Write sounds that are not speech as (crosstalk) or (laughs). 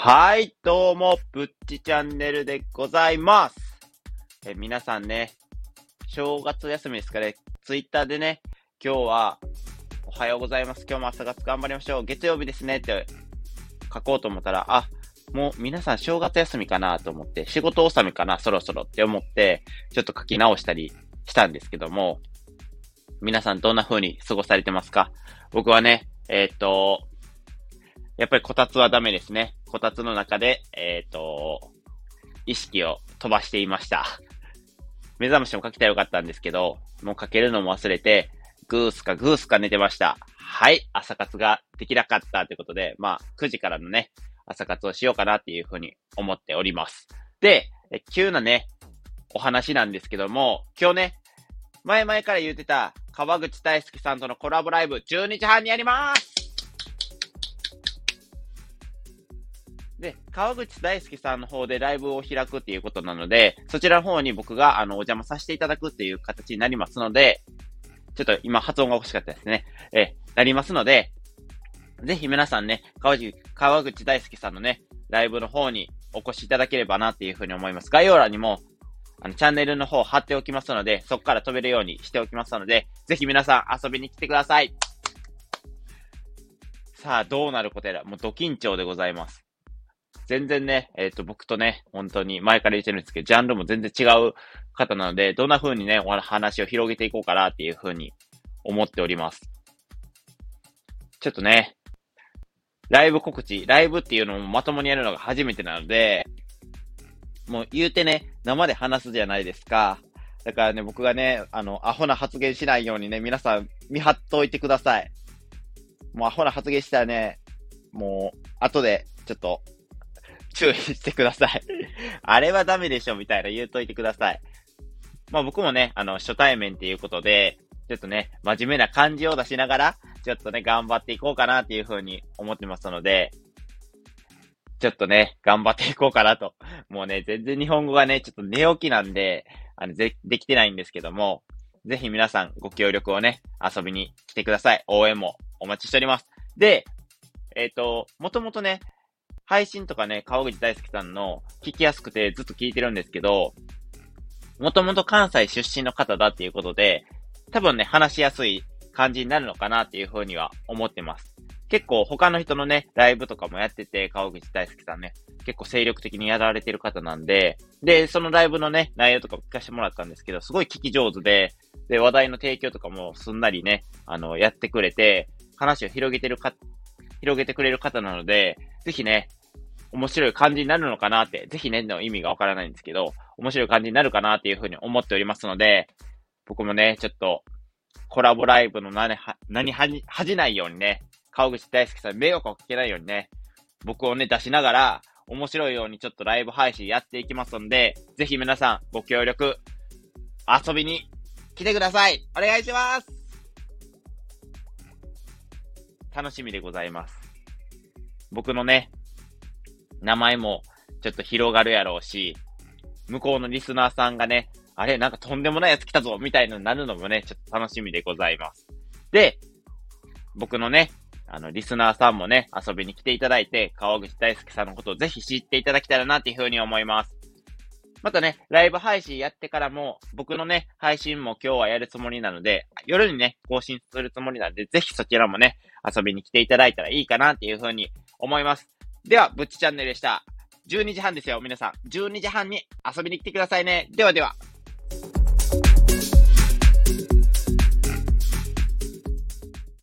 はい、どうも、ぶっちチャンネルでございます。え、皆さんね、正月休みですかね、ツイッターでね、今日は、おはようございます。今日も朝活頑張りましょう。月曜日ですねって書こうと思ったら、あ、もう皆さん正月休みかなと思って、仕事納めかな、そろそろって思って、ちょっと書き直したりしたんですけども、皆さんどんな風に過ごされてますか？僕はね、えー、っと、やっぱりこたつはダメですね。こたつの中で、えっ、ー、と、意識を飛ばしていました。目覚ましもかけたらよかったんですけど、もうかけるのも忘れて、グースかグースか寝てました。はい、朝活ができなかったということで、まあ、9時からのね、朝活をしようかなっていうふうに思っております。で、急なね、お話なんですけども、今日ね、前々から言ってた川口大輔さんとのコラボライブ12時半にやりますで、川口大輔さんの方でライブを開くっていうことなので、そちらの方に僕があのお邪魔させていただくっていう形になりますので、ちょっと今発音が欲しかったですね。え、なりますので、ぜひ皆さんね、川口、川口大輔さんのね、ライブの方にお越しいただければなっていうふうに思います。概要欄にも、あの、チャンネルの方貼っておきますので、そこから飛べるようにしておきますので、ぜひ皆さん遊びに来てください。さあ、どうなることやら、もうド緊張でございます。全然ね、えっ、ー、と、僕とね、本当に前から言ってるんですけど、ジャンルも全然違う方なので、どんな風にね、お話を広げていこうかなっていう風に思っております。ちょっとね、ライブ告知、ライブっていうのもまともにやるのが初めてなので、もう言うてね、生で話すじゃないですか。だからね、僕がね、あの、アホな発言しないようにね、皆さん見張っといてください。もうアホな発言したらね、もう、後で、ちょっと、注意してください (laughs) あれはダメでしょみたいな言うといてください。まあ僕もね、あの、初対面っていうことで、ちょっとね、真面目な感じを出しながら、ちょっとね、頑張っていこうかなっていうふうに思ってますので、ちょっとね、頑張っていこうかなと。もうね、全然日本語がね、ちょっと寝起きなんで、あの、で、できてないんですけども、ぜひ皆さんご協力をね、遊びに来てください。応援もお待ちしております。で、えっ、ー、と、もともとね、配信とかね、川口大輔さんの聞きやすくてずっと聞いてるんですけど、もともと関西出身の方だっていうことで、多分ね、話しやすい感じになるのかなっていうふうには思ってます。結構他の人のね、ライブとかもやってて、川口大輔さんね、結構精力的にやられてる方なんで、で、そのライブのね、内容とかも聞かせてもらったんですけど、すごい聞き上手で、で、話題の提供とかもすんなりね、あの、やってくれて、話を広げてるか、広げてくれる方なので、ぜひね、面白い感じになるのかなって、ぜひね、の意味がわからないんですけど、面白い感じになるかなっていうふうに思っておりますので、僕もね、ちょっと、コラボライブの何、何恥じないようにね、川口大輔さん迷惑をかけないようにね、僕をね、出しながら、面白いようにちょっとライブ配信やっていきますんで、ぜひ皆さんご協力、遊びに来てくださいお願いします楽しみでございます。僕のね、名前もちょっと広がるやろうし、向こうのリスナーさんがね、あれ、なんかとんでもないやつ来たぞみたいのになるのもね、ちょっと楽しみでございます。で、僕のね、あの、リスナーさんもね、遊びに来ていただいて、川口大輔さんのことをぜひ知っていただけたらなっていうふうに思います。またね、ライブ配信やってからも、僕のね、配信も今日はやるつもりなので、夜にね、更新するつもりなんで、ぜひそちらもね、遊びに来ていただいたらいいかなっていうふうに思います。では、ぶっちチャンネルでした。12時半ですよ、皆さん。12時半に遊びに来てくださいね。ではでは。